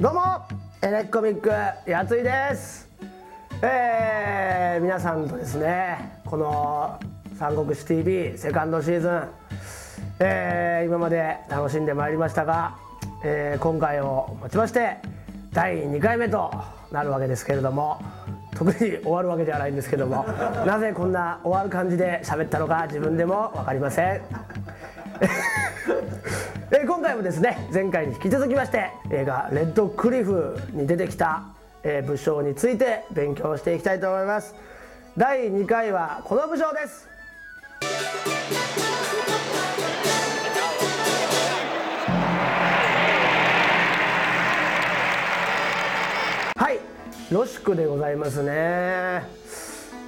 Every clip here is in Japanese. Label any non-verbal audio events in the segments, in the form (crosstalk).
イライコミックやついです。えー、皆さんとですねこの「三国志 TV」セカンドシーズン、えー、今まで楽しんでまいりましたが、えー、今回をもちまして第2回目となるわけですけれども特に終わるわけではないんですけども (laughs) なぜこんな終わる感じで喋ったのか自分でも分かりませんえ今回もですね前回に引き続きまして映画「レッドクリフ」に出てきた、えー、武将について勉強していきたいと思います。第2回はこの武将です。はいロシクでございますね。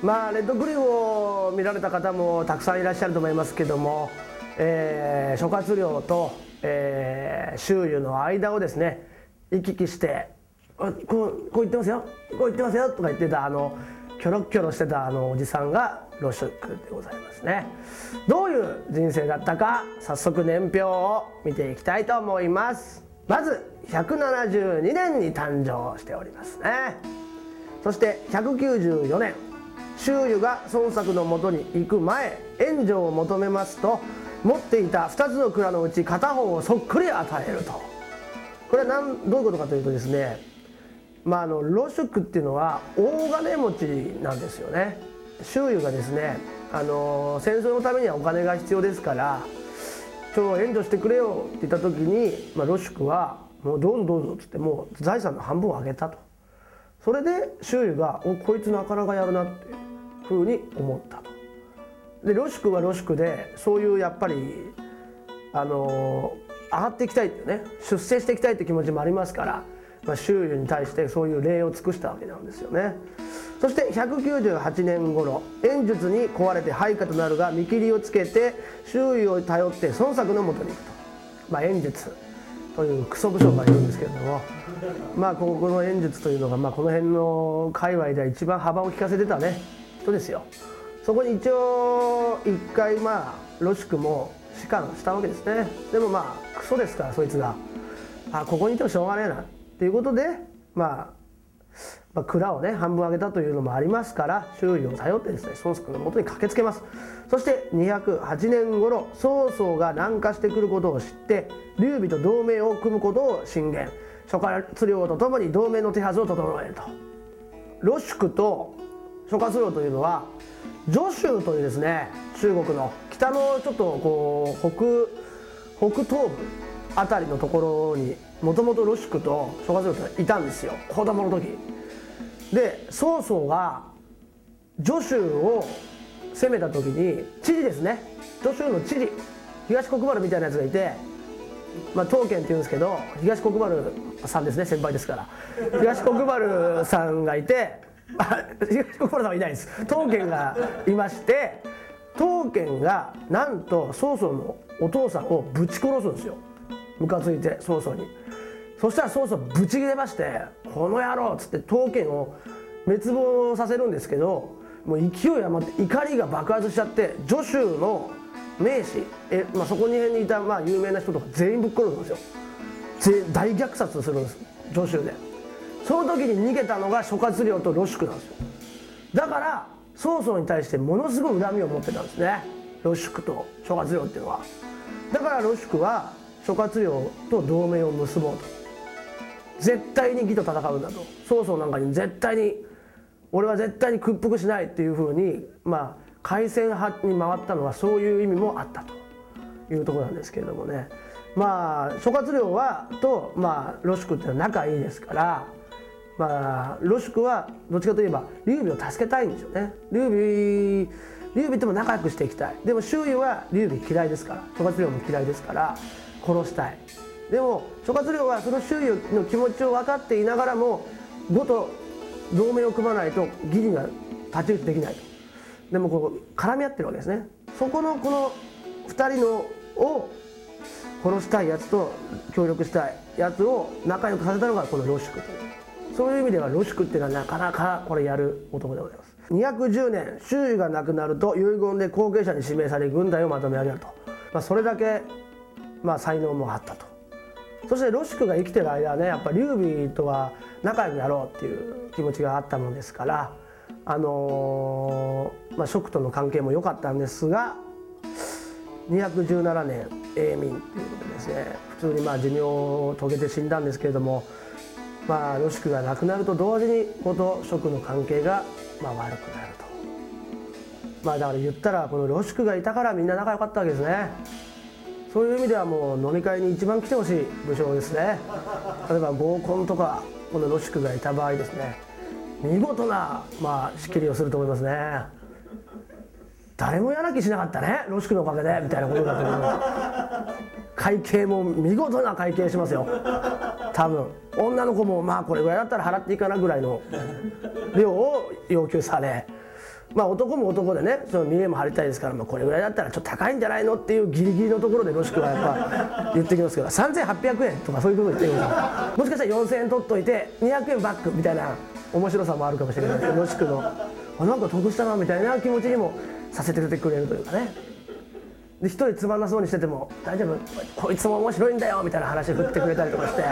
まあレッドクリフを見られた方もたくさんいらっしゃると思いますけども、えー、諸葛亮と、えー、周囲の間をですね行き来して「こうこう言ってますよ。こう言ってますよ」とか言ってたあのキョロキョロしてたあのおじさんがロシュックでございますね。どういう人生だったか早速年表を見ていきたいと思います。まず172年に誕生しておりますね。そして194年周囲が孫作のもとに行く前援助を求めますと持っていた2つの蔵のうち片方をそっくり与えると。これは何どういうことかというとですねまああのロシュクっていうのは大金持ちなんですよね。周囲がですねあの戦争のためにはお金が必要ですからちょ援助してくれよって言った時に、まあ、ロシュクはもうどうぞどうぞっつってもう財産の半分をあげたと。それで周囲がおこいつなかなかやるなっていうふうに思ったと。でロシクはロシクでそういうやっぱりあの上がっていきたいっていうね出世していきたいって気持ちもありますから、まあ、周囲に対してそういう礼を尽くしたわけなんですよね。そして198年頃演術に壊れて配下となるが見切りをつけて周囲を頼って孫作のもとに行くと、まあ、演術というクソ武将がいるんですけれども。まあここの演術というのが、まあ、この辺の界隈では一番幅を利かせてたね人ですよ。そこに一応一回まあロシクも士官したわけですね。でもまあクソですからそいつが。あここにいてもしょうがねえなっていうことでまあまあ、蔵をね半分上げたというのもありますから周囲を頼ってですね孫作のもとに駆けつけます。そして208年頃曹操が南下してくることを知って劉備と同盟を組むことを進言。諸葛亮とともに同盟の手はずを整えると。ロシクと諸葛亮というのは徐州というですね中国の北のちょっとこう北北東部あたりのところにもともとロシクと諸葛亮っていたんですよ。子供の時。で曹操が徐州を攻めた時に知事ですね。徐州の知事。東国原みたいなやつがいてまあ、東県っていうんですけど東国原さんですね先輩ですから。東国原さんがいて東国原さんはいないです。東県がいまして東県がなんと曹操のお父さんをぶち殺すんですよ。ムカついて曹操に。そしたら曹操ぶち切れまして「この野郎!」っつって刀剣を滅亡させるんですけどもう勢い余って怒りが爆発しちゃって徐州の名士え、まあ、そこに辺にいたまあ有名な人とか全員ぶっ殺すんですよ。大虐殺するんです。徐州で。その時に逃げたのが諸葛亮とロシクなんですよ。だから曹操に対してものすごい恨みを持ってたんですね。ロシクと諸葛亮っていうのは。だからロシクは諸葛亮と同盟を結ぼうと。絶対に義と戦うんだと。曹操なんかに絶対に俺は絶対に屈服しないっていうふうにまあ開戦派に回ったのはそういう意味もあったと。いうところなんですけれどもね。まあ諸葛亮はと、まあ、ロシクっていうのは仲いいですからまあロシクはどっちかといえば劉備を助けたいんですよね。劉備劉備とも仲良くしていきたい。でも周囲は劉備嫌いですから諸葛亮も嫌いですから殺したい。でも諸葛亮はその周囲の気持ちを分かっていながらも呉と同盟を組まないと義理が太刀打ちできないと。でもこう絡み合ってるわけですね。そこのこの2人のを殺したいやつと協力したいやつを仲良くさせたのがこのロシクという。そういう意味ではロシクっていうのはなかなかこれやる男でございます。210年周囲がなくなると遺言で後継者に指名され軍隊をまとめ上げると、まあ、それだけまあ才能もあったと。そしてロシクが生きてる間はねやっぱ劉備とは仲良くやろうっていう気持ちがあったものですからあのー、まあ、蜀との関係も良かったんですが217年永民っていうことですね。普通にまあ寿命を遂げて死んだんですけれどもまあロシクが亡くなると同時に子と蜀の関係がまあ悪くなると。まあだから言ったらこのロシクがいたからみんな仲良かったわけですね。そういう意味ではもう飲み会に一番来てほしい武将ですね。例えば合コンとかこのロシクがいた場合ですね。見事なまあ仕切りをすると思いますね。誰も嫌な気しなかったねロシクのおかげでみたいなことだと思います。会計も見事な会計しますよ。多分。女の子もまあこれぐらいだったら払っていいかなぐらいの (laughs) 量を要求され。まあ男も男でねその見栄も張りたいですから、まあ、これぐらいだったらちょっと高いんじゃないのっていうギリギリのところでロシクはやっぱ言ってきますけど3800円とかそういうこと言ってくるもしかしたら4000円取っといて200円バックみたいな面白さもあるかもしれないロシクのあなんか得したなみたいな気持ちにもさせてくれるというかねで一人つまんなそうにしてても「大丈夫こいつも面白いんだよ」みたいな話振ってくれたりとかして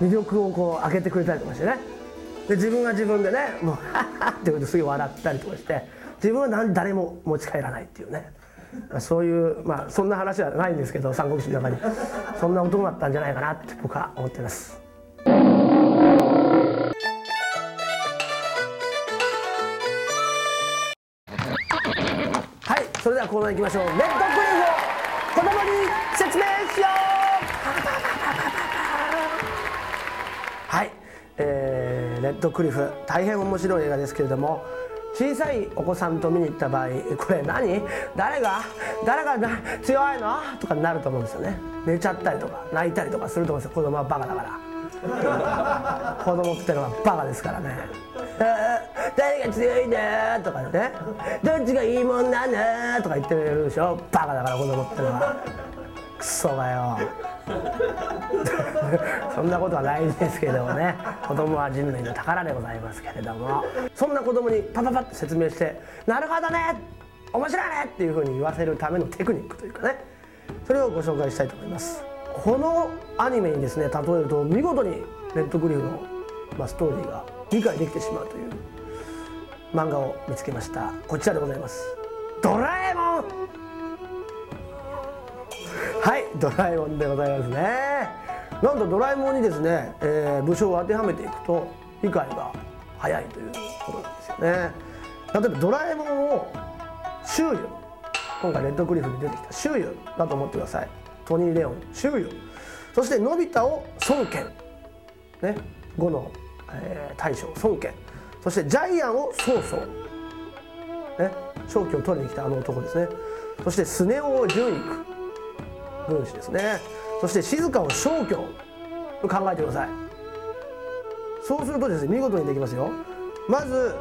魅力をこう上げてくれたりとかしてね。で自分が自分でねもう「ハッハッ」ってことすぐ笑ったりとかして自分は誰も持ち帰らないっていうね。そういうまあそんな話はないんですけど三国志の中に。そんな男だったんじゃないかなって僕は思ってます。コーナー行きましょう。レッドクリフを子供に説明しよう。はい、えー、レッドクリフ大変面白い映画ですけれども小さいお子さんと見に行った場合これ何？誰が？誰が？な強いの？とかになると思うんですよね。寝ちゃったりとか泣いたりとかすると思うんですよ。子供はバカだから。子供ってのはバカですからね。誰が強いんだ？とかねどっちがいいもんなんだ？とか言ってるでしょ。バカだから子供ってのは。クソがよ。(laughs) そんなことはないですけどもね。子供は人類の宝でございますけれども。そんな子供にパパパッと説明して「なるほどね。面白いね!」っていうふうに言わせるためのテクニックというかね。それをご紹介したいと思います。このアニメにですね例えると見事にレッドグリフの、まあ、ストーリーが理解できてしまうという漫画を見つけました。こちらでございます。ドラえもん。はいドラえもんでございますね。なんとドラえもんにですね、えー、武将を当てはめていくと理解が早いということなんですよね。例えばドラえもんを周遊今回レッドクリフに出てきた周遊だと思ってください。トニー・レオン周遊そしてのび太を孫権。ね。5の、えー、大将孫権。そしてジャイアンを曹操。ね？勝機を取りに来たあの男ですね。そしてスネ夫を純育軍師ですね。そして静かを消去と考えてください。そうするとですね見事にできますよ。まず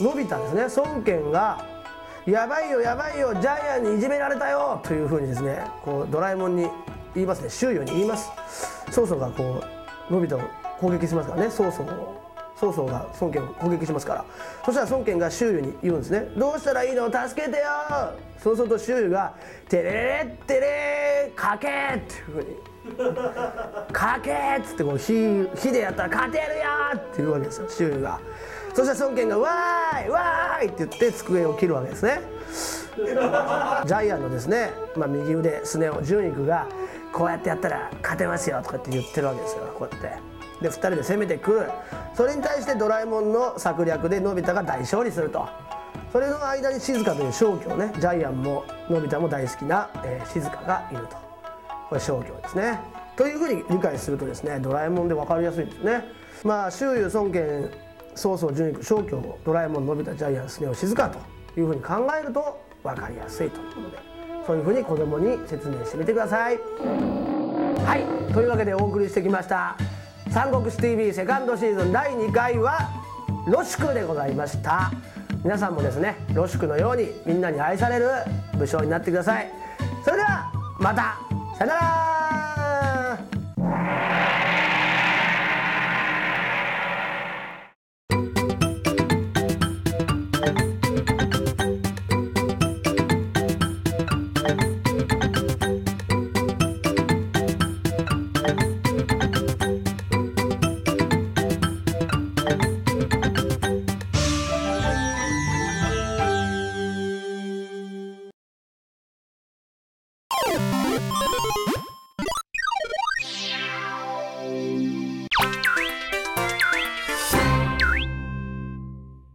のび太ですね。孫権が「やばいよやばいよジャイアンにいじめられたよ」というふうにですねこうドラえもんに言いますね。周囲に言います。曹操がこうのび太を攻撃しますからね。曹操を。曹操が孫権を攻撃しますからそしたら孫権が周囲に言うんですね「どうしたらいいの助けてよ!」そうすると周囲が「てれれってれかけ!」っていうふうに「かけ!」っつってこう火火でやったら勝てるよっていうわけですよ周囲がそしたら孫権が「わーいわーい!」って言って机を切るわけですねジャイアンのですね、まあ、右腕すねを純育がこうやってやったら勝てますよとかって言ってるわけですよこうやって。で2人で攻めてく。るそれに対してドラえもんの策略でのび太が大勝利すると。それの間に静香という消去ねジャイアンものび太も大好きな、えー、静香がいると。これ消去ですね。というふうに理解するとですねドラえもんで分かりやすいですね。まあ周遊孫権曹操純育消去ドラえもんのび太ジャイアンスネ夫静香と。いうふうに考えると分かりやすいということで。そういうふうに子供に説明してみてください。はい。というわけでお送りしてきました。三国志 TV セカンドシーズン第2回はロシクでございました。皆さんもですねロシクのようにみんなに愛される武将になってください。それではまた。さよなら。